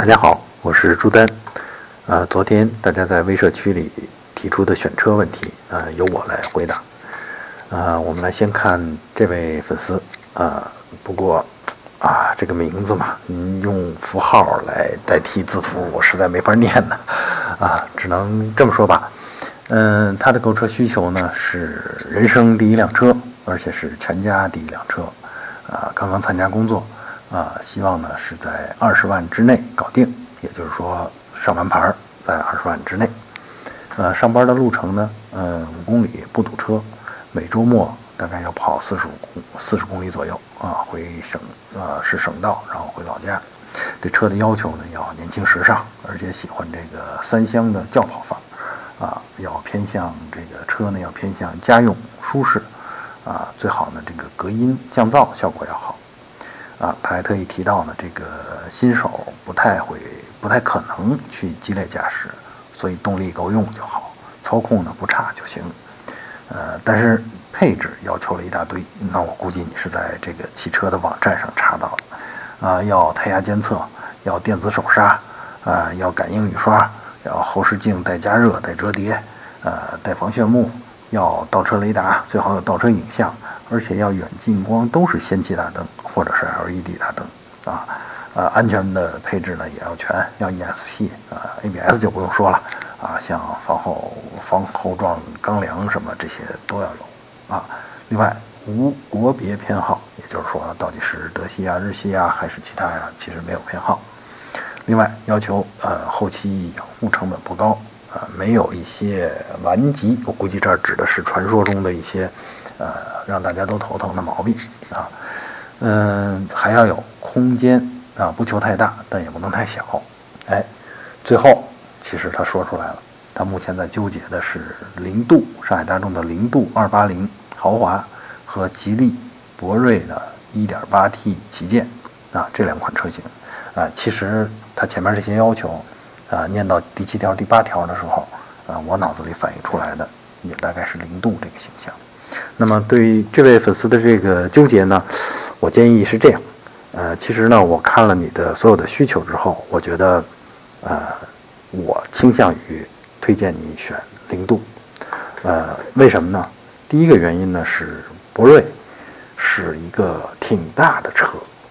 大家好，我是朱丹。呃，昨天大家在微社区里提出的选车问题，呃，由我来回答。呃，我们来先看这位粉丝，啊，不过啊，这个名字嘛，您用符号来代替字符，我实在没法念呢，啊，只能这么说吧。嗯，他的购车需求呢是人生第一辆车，而且是全家第一辆车，啊，刚刚参加工作。啊，希望呢是在二十万之内搞定，也就是说上完牌在二十万之内。呃，上班的路程呢，呃，五公里不堵车，每周末大概要跑四十五公四十公里左右啊，回省呃是省道，然后回老家。对车的要求呢，要年轻时尚，而且喜欢这个三厢的轿跑范儿啊，要偏向这个车呢要偏向家用舒适啊，最好呢这个隔音降噪效果要好。啊，他还特意提到呢，这个新手不太会、不太可能去激烈驾驶，所以动力够用就好，操控呢不差就行。呃，但是配置要求了一大堆，那我估计你是在这个汽车的网站上查到的。啊，要胎压监测，要电子手刹，啊，要感应雨刷，要后视镜带加热、带折叠，呃，带防眩目，要倒车雷达，最好有倒车影像。而且要远近光都是氙气大灯或者是 LED 大灯啊，呃，安全的配置呢也要全，要 ESP 啊，ABS 就不用说了啊，像防后防后撞钢梁什么这些都要有啊。另外无国别偏好，也就是说到底是德系啊、日系啊还是其他呀，其实没有偏好。另外要求呃后期养护成本不高啊，没有一些顽疾，我估计这儿指的是传说中的一些。呃，让大家都头疼的毛病啊，嗯，还要有空间啊，不求太大，但也不能太小。哎，最后其实他说出来了，他目前在纠结的是零度上海大众的零度二八零豪华和吉利博瑞的 1.8T 旗舰啊这两款车型啊，其实他前面这些要求啊，念到第七条、第八条的时候啊，我脑子里反映出来的也大概是零度这个形象。那么对于这位粉丝的这个纠结呢，我建议是这样，呃，其实呢，我看了你的所有的需求之后，我觉得，呃，我倾向于推荐你选零度，呃，为什么呢？第一个原因呢是博瑞是一个挺大的车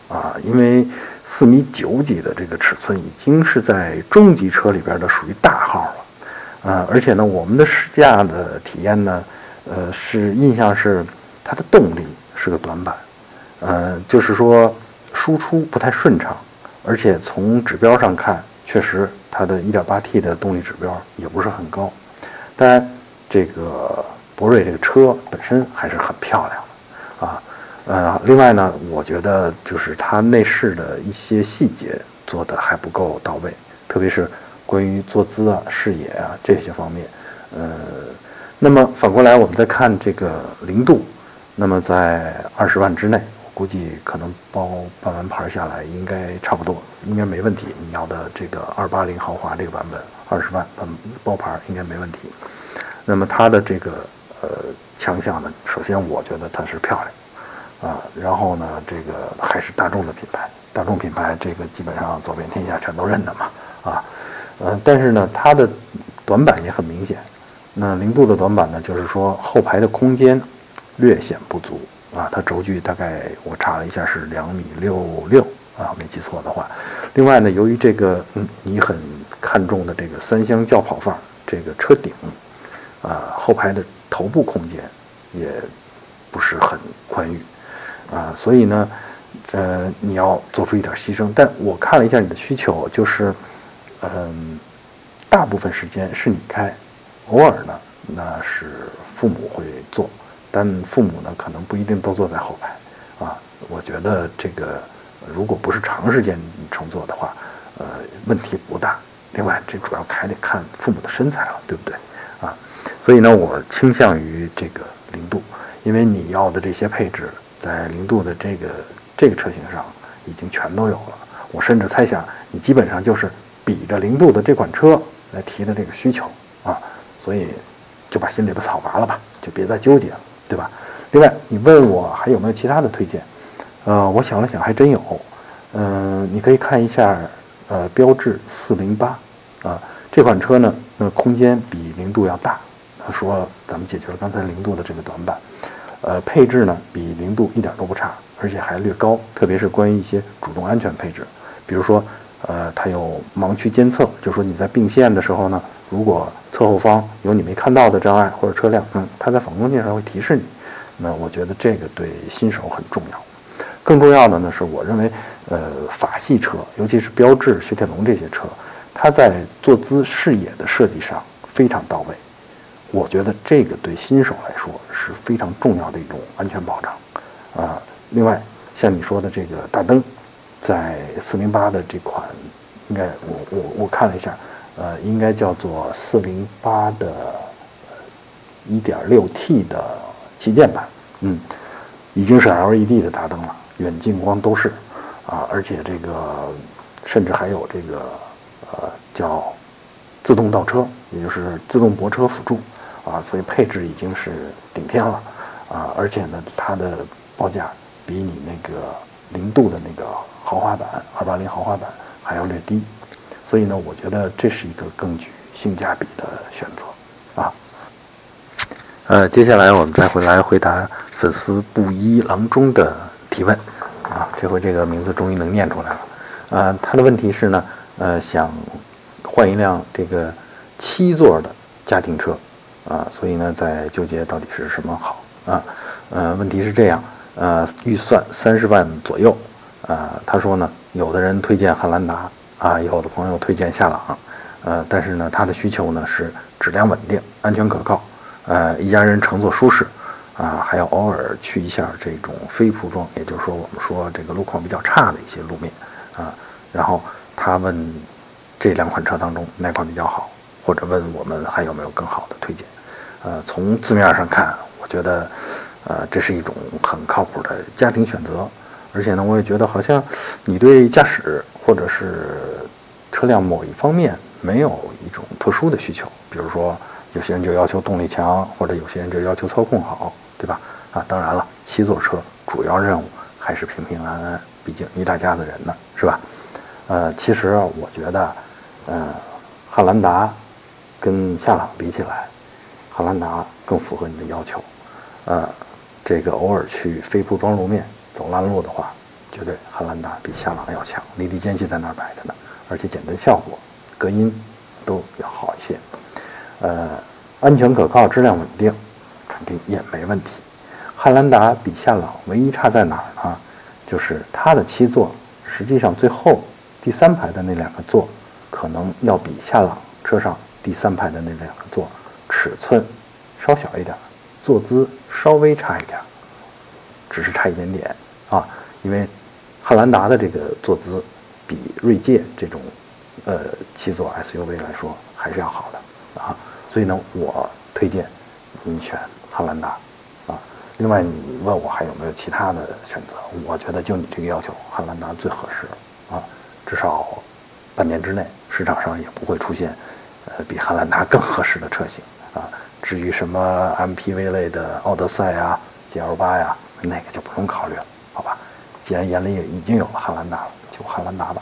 啊，因为四米九几的这个尺寸已经是在中级车里边的属于大号了，啊，而且呢，我们的试驾的体验呢。呃，是印象是它的动力是个短板，呃，就是说输出不太顺畅，而且从指标上看，确实它的 1.8T 的动力指标也不是很高。当然，这个博瑞这个车本身还是很漂亮。呃，另外呢，我觉得就是它内饰的一些细节做的还不够到位，特别是关于坐姿啊、视野啊这些方面，呃。那么反过来，我们再看这个零度，那么在二十万之内，我估计可能包办完牌下来应该差不多，应该没问题。你要的这个二八零豪华这个版本，二十万办包牌应该没问题。那么它的这个呃强项呢，首先我觉得它是漂亮啊，然后呢，这个还是大众的品牌，大众品牌这个基本上走遍天下全都认的嘛啊，呃，但是呢，它的短板也很明显。那零度的短板呢，就是说后排的空间略显不足啊。它轴距大概我查了一下是两米六六啊，没记错的话。另外呢，由于这个嗯你很看重的这个三厢轿跑范儿，这个车顶啊后排的头部空间也不是很宽裕啊，所以呢，呃你要做出一点牺牲。但我看了一下你的需求，就是嗯大部分时间是你开。偶尔呢，那是父母会坐，但父母呢可能不一定都坐在后排，啊，我觉得这个如果不是长时间乘坐的话，呃，问题不大。另外，这主要还得看父母的身材了，对不对？啊，所以呢，我倾向于这个零度，因为你要的这些配置在零度的这个这个车型上已经全都有了。我甚至猜想，你基本上就是比着零度的这款车来提的这个需求啊。所以，就把心里的草拔了吧，就别再纠结了，对吧？另外，你问我还有没有其他的推荐？呃，我想了想，还真有。嗯，你可以看一下呃，标致四零八，啊，这款车呢，那空间比零度要大。他说，咱们解决了刚才零度的这个短板，呃，配置呢比零度一点都不差，而且还略高，特别是关于一些主动安全配置，比如说，呃，它有盲区监测，就说你在并线的时候呢，如果侧后方有你没看到的障碍或者车辆，嗯，它在反光镜上会提示你。那我觉得这个对新手很重要。更重要的呢，是我认为，呃，法系车，尤其是标致、雪铁龙这些车，它在坐姿视野的设计上非常到位。我觉得这个对新手来说是非常重要的一种安全保障。啊，另外像你说的这个大灯，在四零八的这款，应该我我我看了一下，呃，应该叫做四零八的一点六 T 的旗舰版，嗯，已经是 LED 的大灯了。远近光都是，啊，而且这个甚至还有这个呃叫自动倒车，也就是自动泊车辅助，啊，所以配置已经是顶天了，啊，而且呢，它的报价比你那个零度的那个豪华版二八零豪华版还要略低，所以呢，我觉得这是一个更具性价比的选择，啊，呃，接下来我们再回来回答粉丝布衣郎中的。提问，啊，这回这个名字终于能念出来了，啊，他的问题是呢，呃，想换一辆这个七座的家庭车，啊，所以呢在纠结到底是什么好，啊，呃，问题是这样，呃，预算三十万左右，啊，他说呢，有的人推荐汉兰达，啊，有的朋友推荐夏朗，呃，但是呢，他的需求呢是质量稳定、安全可靠，呃，一家人乘坐舒适。啊，还要偶尔去一下这种非铺装，也就是说，我们说这个路况比较差的一些路面，啊，然后他问这两款车当中哪款比较好，或者问我们还有没有更好的推荐。呃，从字面上看，我觉得，呃，这是一种很靠谱的家庭选择，而且呢，我也觉得好像你对驾驶或者是车辆某一方面没有一种特殊的需求，比如说有些人就要求动力强，或者有些人就要求操控好。对吧？啊，当然了，七座车主要任务还是平平安安，毕竟一大家子人呢，是吧？呃，其实我觉得，呃，汉兰达跟夏朗比起来，汉兰达更符合你的要求。呃，这个偶尔去非铺装路面走烂路的话，绝对汉兰达比夏朗要强，离地间隙在那儿摆着呢，而且减震效果、隔音都要好一些。呃，安全可靠，质量稳定。肯定也没问题。汉兰达比夏朗唯一差在哪儿呢？就是它的七座，实际上最后第三排的那两个座，可能要比夏朗车上第三排的那两个座尺寸稍小一点，坐姿稍微差一点，只是差一点点啊。因为汉兰达的这个坐姿比锐界这种呃七座 SUV 来说还是要好的啊。所以呢，我推荐你选。汉兰达，啊，另外你问我还有没有其他的选择？我觉得就你这个要求，汉兰达最合适，啊，至少半年之内市场上也不会出现，呃，比汉兰达更合适的车型，啊，至于什么 MPV 类的奥德赛呀、GL 八呀，那个就不用考虑了，好吧？既然眼里已经有了汉兰达了，就汉兰达吧。